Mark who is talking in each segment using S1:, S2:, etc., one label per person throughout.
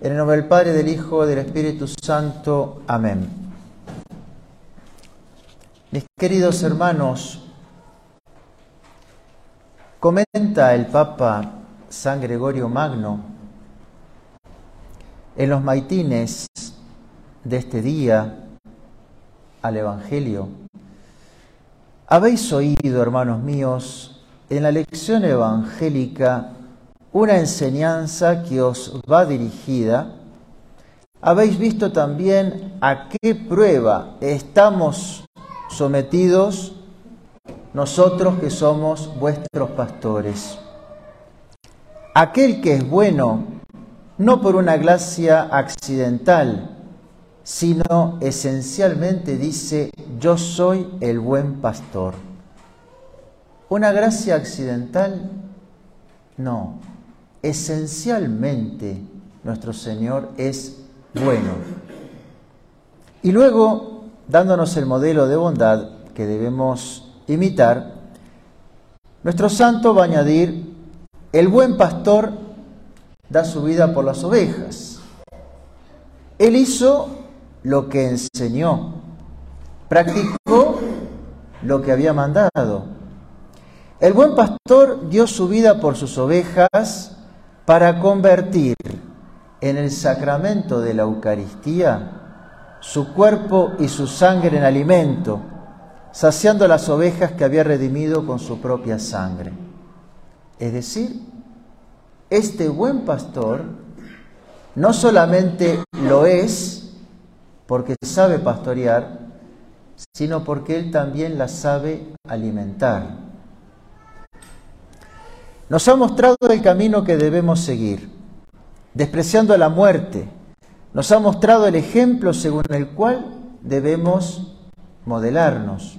S1: En el nombre del Padre, del Hijo, del Espíritu Santo. Amén. Mis queridos hermanos, comenta el Papa San Gregorio Magno en los maitines de este día al Evangelio. Habéis oído, hermanos míos, en la lección evangélica una enseñanza que os va dirigida. Habéis visto también a qué prueba estamos sometidos nosotros que somos vuestros pastores. Aquel que es bueno, no por una gracia accidental, sino esencialmente dice, yo soy el buen pastor. ¿Una gracia accidental? No, esencialmente nuestro Señor es bueno. Y luego, dándonos el modelo de bondad que debemos imitar, nuestro santo va a añadir, el buen pastor da su vida por las ovejas. Él hizo lo que enseñó, practicó lo que había mandado. El buen pastor dio su vida por sus ovejas para convertir en el sacramento de la Eucaristía su cuerpo y su sangre en alimento, saciando las ovejas que había redimido con su propia sangre. Es decir, este buen pastor no solamente lo es porque sabe pastorear, sino porque él también la sabe alimentar nos ha mostrado el camino que debemos seguir, despreciando la muerte. Nos ha mostrado el ejemplo según el cual debemos modelarnos.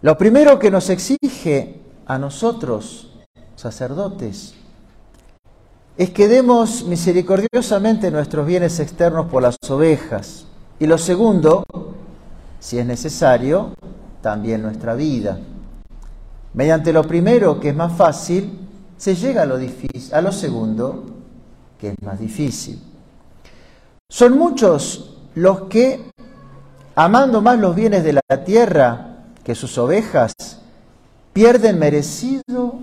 S1: Lo primero que nos exige a nosotros, sacerdotes, es que demos misericordiosamente nuestros bienes externos por las ovejas. Y lo segundo, si es necesario, también nuestra vida. Mediante lo primero, que es más fácil, se llega a lo, difícil, a lo segundo, que es más difícil. Son muchos los que, amando más los bienes de la tierra que sus ovejas, pierden merecido,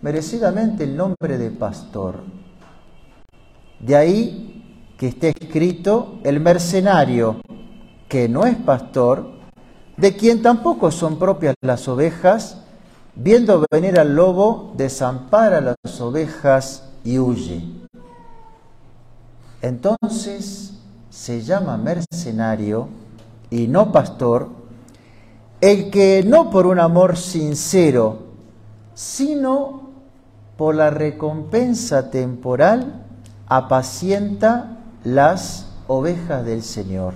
S1: merecidamente el nombre de pastor. De ahí que esté escrito el mercenario, que no es pastor, de quien tampoco son propias las ovejas, Viendo venir al lobo, desampara las ovejas y huye. Entonces se llama mercenario y no pastor el que no por un amor sincero, sino por la recompensa temporal, apacienta las ovejas del Señor.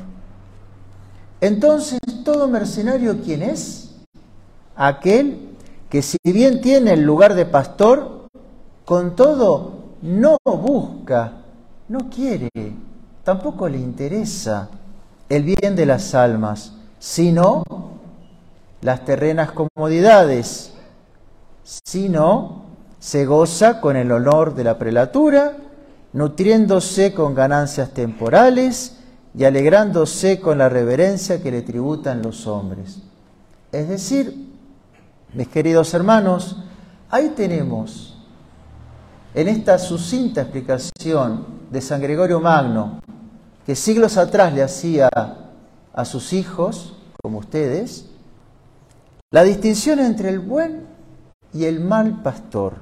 S1: Entonces, ¿todo mercenario quién es? Aquel que si bien tiene el lugar de pastor, con todo no busca, no quiere, tampoco le interesa el bien de las almas, sino las terrenas comodidades, sino se goza con el honor de la prelatura, nutriéndose con ganancias temporales y alegrándose con la reverencia que le tributan los hombres. Es decir, mis queridos hermanos, ahí tenemos, en esta sucinta explicación de San Gregorio Magno, que siglos atrás le hacía a sus hijos, como ustedes, la distinción entre el buen y el mal pastor.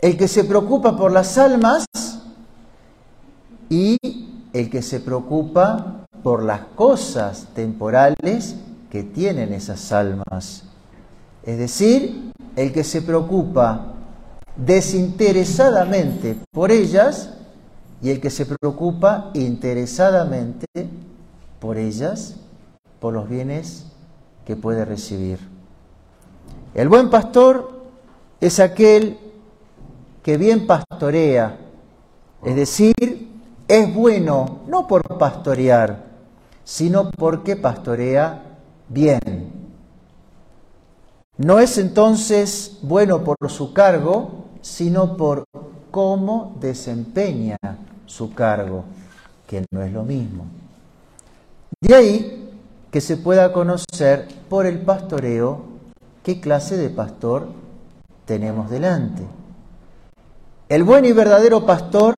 S1: El que se preocupa por las almas y el que se preocupa por las cosas temporales que tienen esas almas. Es decir, el que se preocupa desinteresadamente por ellas y el que se preocupa interesadamente por ellas, por los bienes que puede recibir. El buen pastor es aquel que bien pastorea, es decir, es bueno no por pastorear, sino porque pastorea bien. No es entonces bueno por su cargo, sino por cómo desempeña su cargo, que no es lo mismo. De ahí que se pueda conocer por el pastoreo qué clase de pastor tenemos delante. El buen y verdadero pastor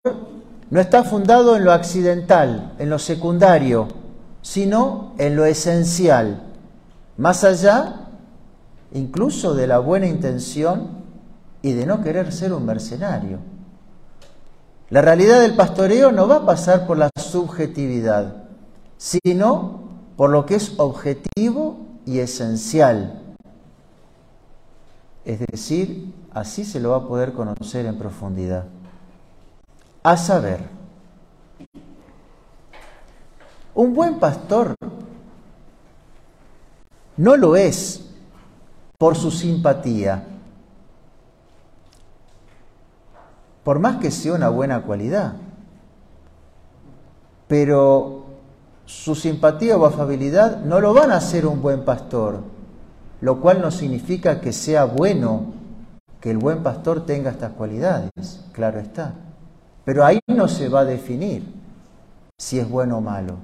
S1: no está fundado en lo accidental, en lo secundario, sino en lo esencial, más allá incluso de la buena intención y de no querer ser un mercenario. La realidad del pastoreo no va a pasar por la subjetividad, sino por lo que es objetivo y esencial. Es decir, así se lo va a poder conocer en profundidad. A saber, un buen pastor no lo es por su simpatía, por más que sea una buena cualidad. Pero su simpatía o afabilidad no lo van a hacer un buen pastor, lo cual no significa que sea bueno que el buen pastor tenga estas cualidades, claro está. Pero ahí no se va a definir si es bueno o malo.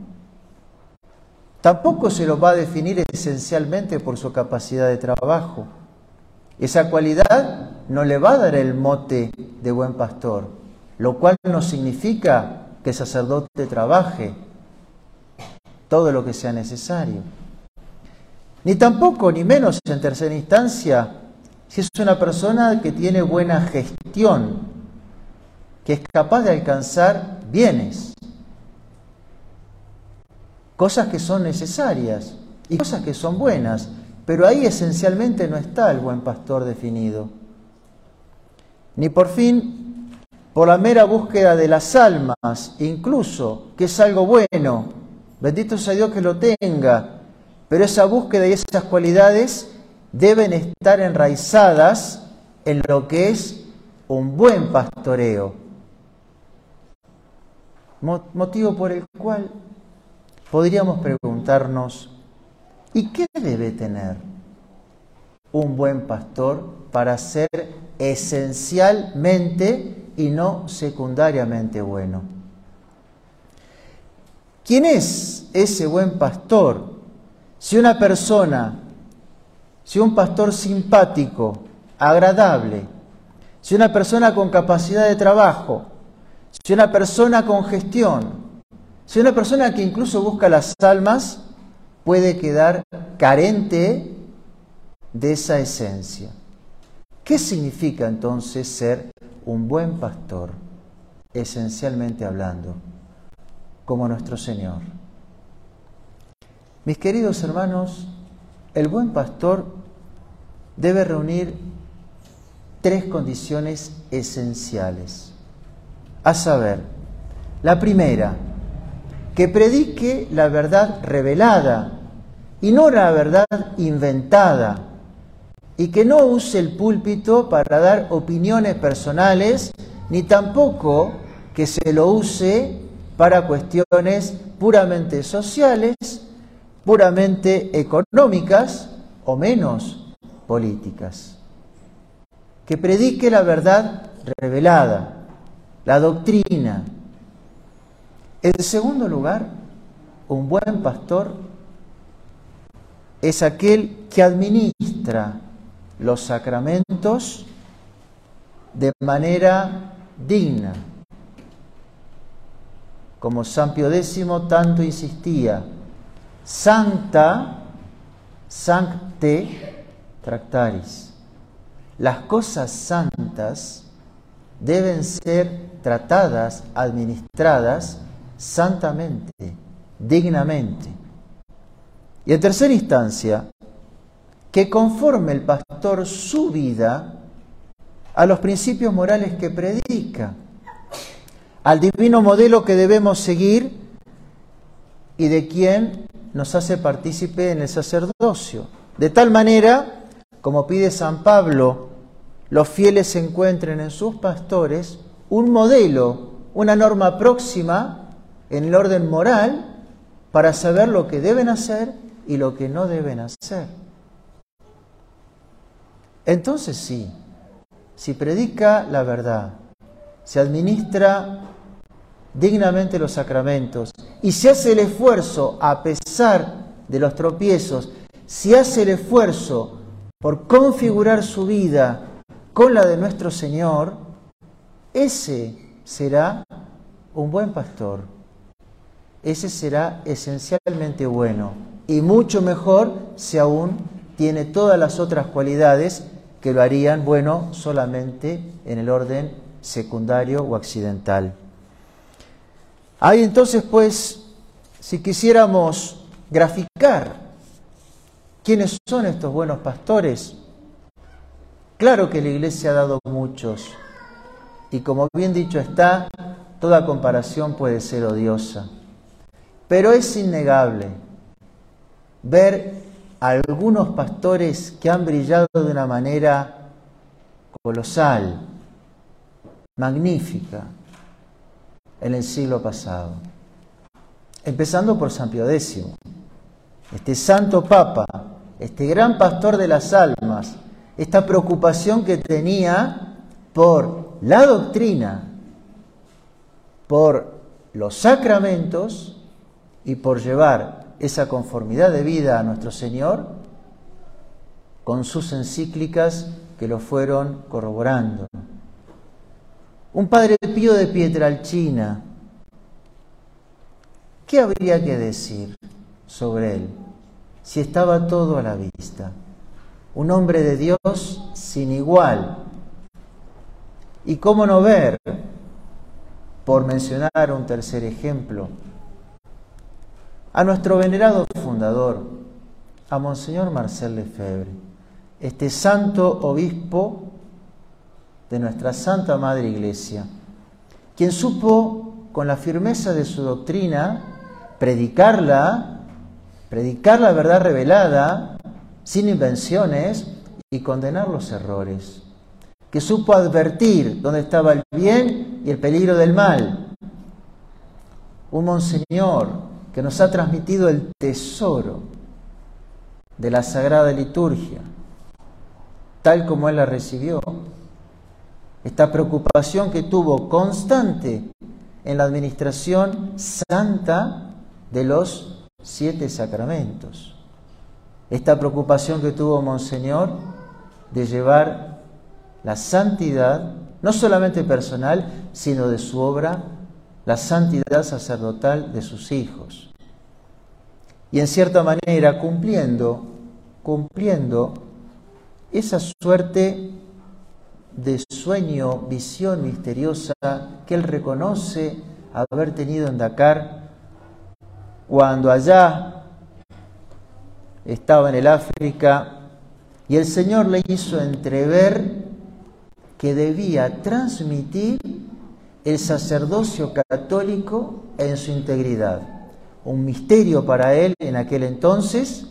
S1: Tampoco se lo va a definir esencialmente por su capacidad de trabajo. Esa cualidad no le va a dar el mote de buen pastor, lo cual no significa que el sacerdote trabaje todo lo que sea necesario. Ni tampoco, ni menos en tercera instancia, si es una persona que tiene buena gestión, que es capaz de alcanzar bienes, cosas que son necesarias y cosas que son buenas, pero ahí esencialmente no está el buen pastor definido. Ni por fin por la mera búsqueda de las almas, incluso, que es algo bueno, bendito sea Dios que lo tenga, pero esa búsqueda y esas cualidades deben estar enraizadas en lo que es un buen pastoreo. Motivo por el cual podríamos preguntarnos, ¿y qué debe tener un buen pastor para ser esencialmente y no secundariamente bueno? ¿Quién es ese buen pastor? Si una persona, si un pastor simpático, agradable, si una persona con capacidad de trabajo, si una persona con gestión, si una persona que incluso busca las almas puede quedar carente de esa esencia. ¿Qué significa entonces ser un buen pastor, esencialmente hablando, como nuestro Señor? Mis queridos hermanos, el buen pastor debe reunir tres condiciones esenciales. A saber, la primera, que predique la verdad revelada y no la verdad inventada, y que no use el púlpito para dar opiniones personales, ni tampoco que se lo use para cuestiones puramente sociales, puramente económicas o menos políticas. Que predique la verdad revelada, la doctrina, en segundo lugar, un buen pastor es aquel que administra los sacramentos de manera digna. Como San Pio X tanto insistía, Santa, Sancte Tractaris. Las cosas santas deben ser tratadas, administradas santamente, dignamente. Y en tercera instancia, que conforme el pastor su vida a los principios morales que predica, al divino modelo que debemos seguir y de quien nos hace partícipe en el sacerdocio. De tal manera, como pide San Pablo, los fieles encuentren en sus pastores un modelo, una norma próxima en el orden moral para saber lo que deben hacer y lo que no deben hacer. Entonces sí, si predica la verdad, se administra dignamente los sacramentos y si hace el esfuerzo a pesar de los tropiezos, si hace el esfuerzo por configurar su vida con la de nuestro Señor, ese será un buen pastor. Ese será esencialmente bueno. Y mucho mejor si aún tiene todas las otras cualidades que lo harían bueno solamente en el orden secundario o accidental. Hay entonces, pues, si quisiéramos graficar quiénes son estos buenos pastores, claro que la iglesia ha dado muchos, y como bien dicho está, toda comparación puede ser odiosa, pero es innegable ver a algunos pastores que han brillado de una manera colosal, magnífica, en el siglo pasado. Empezando por San Pío X, este santo papa, este gran pastor de las almas, esta preocupación que tenía por la doctrina, por los sacramentos y por llevar esa conformidad de vida a nuestro Señor con sus encíclicas que lo fueron corroborando. Un padre pío de Pietralcina, ¿qué habría que decir sobre él si estaba todo a la vista? Un hombre de Dios sin igual. ¿Y cómo no ver, por mencionar un tercer ejemplo, a nuestro venerado fundador, a Monseñor Marcel Lefebvre, este santo obispo de nuestra Santa Madre Iglesia, quien supo con la firmeza de su doctrina predicarla, predicar la verdad revelada, sin invenciones, y condenar los errores, que supo advertir dónde estaba el bien y el peligro del mal. Un monseñor que nos ha transmitido el tesoro de la Sagrada Liturgia, tal como Él la recibió esta preocupación que tuvo constante en la administración santa de los siete sacramentos. Esta preocupación que tuvo Monseñor de llevar la santidad, no solamente personal, sino de su obra, la santidad sacerdotal de sus hijos. Y en cierta manera cumpliendo, cumpliendo esa suerte de sueño, visión misteriosa que él reconoce haber tenido en Dakar cuando allá estaba en el África y el Señor le hizo entrever que debía transmitir el sacerdocio católico en su integridad. Un misterio para él en aquel entonces,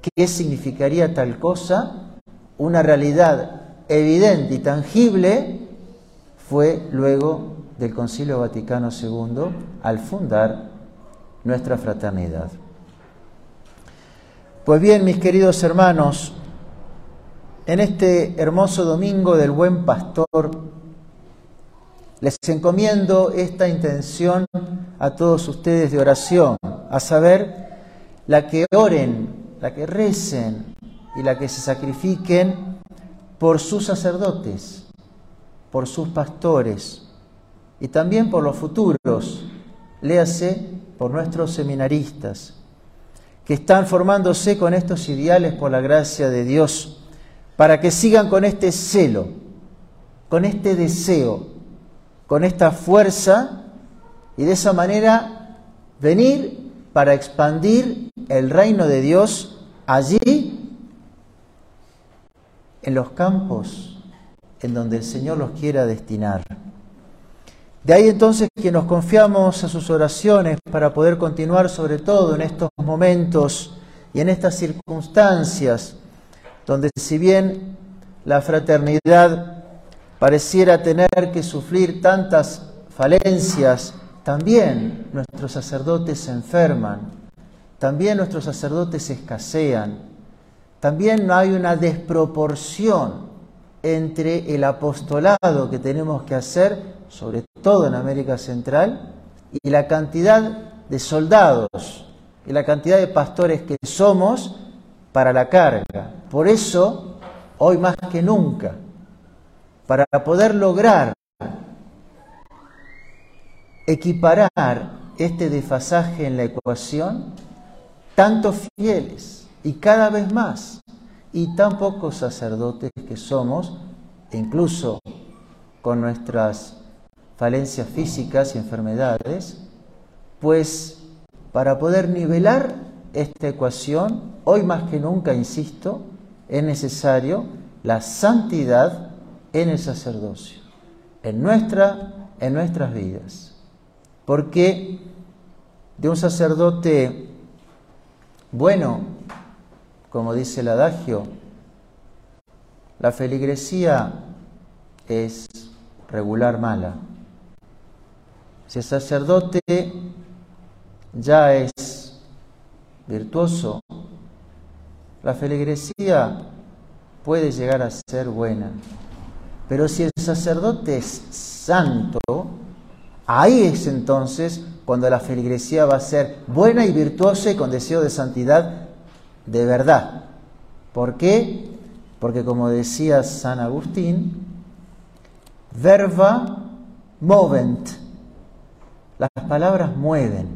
S1: ¿qué significaría tal cosa? Una realidad evidente y tangible fue luego del Concilio Vaticano II al fundar nuestra fraternidad. Pues bien, mis queridos hermanos, en este hermoso domingo del buen pastor, les encomiendo esta intención a todos ustedes de oración, a saber, la que oren, la que recen y la que se sacrifiquen por sus sacerdotes, por sus pastores y también por los futuros, léase por nuestros seminaristas, que están formándose con estos ideales por la gracia de Dios, para que sigan con este celo, con este deseo, con esta fuerza y de esa manera venir para expandir el reino de Dios allí en los campos en donde el Señor los quiera destinar. De ahí entonces que nos confiamos a sus oraciones para poder continuar sobre todo en estos momentos y en estas circunstancias donde si bien la fraternidad pareciera tener que sufrir tantas falencias, también nuestros sacerdotes se enferman, también nuestros sacerdotes escasean, también no hay una desproporción entre el apostolado que tenemos que hacer, sobre todo en América Central, y la cantidad de soldados y la cantidad de pastores que somos para la carga. Por eso, hoy más que nunca, para poder lograr equiparar este desfasaje en la ecuación, tantos fieles y cada vez más, y tan pocos sacerdotes que somos, incluso con nuestras falencias físicas y enfermedades, pues para poder nivelar esta ecuación, hoy más que nunca, insisto, es necesario la santidad en el sacerdocio, en, nuestra, en nuestras vidas. Porque de un sacerdote bueno, como dice el adagio, la feligresía es regular mala. Si el sacerdote ya es virtuoso, la feligresía puede llegar a ser buena. Pero si el sacerdote es santo, ahí es entonces cuando la feligresía va a ser buena y virtuosa y con deseo de santidad de verdad. ¿Por qué? Porque como decía San Agustín, verba movent. Las palabras mueven.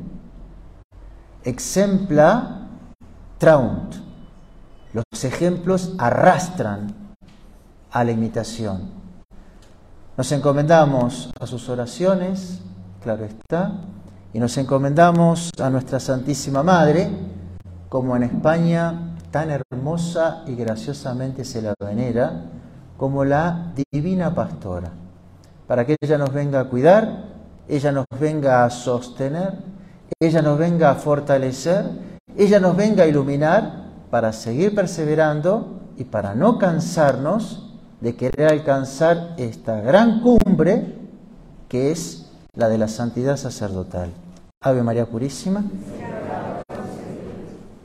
S1: Exempla traunt. Los ejemplos arrastran a la imitación. Nos encomendamos a sus oraciones, claro está, y nos encomendamos a nuestra Santísima Madre, como en España tan hermosa y graciosamente se la venera, como la Divina Pastora, para que ella nos venga a cuidar, ella nos venga a sostener, ella nos venga a fortalecer, ella nos venga a iluminar para seguir perseverando y para no cansarnos de querer alcanzar esta gran cumbre que es la de la santidad sacerdotal. Ave María Purísima.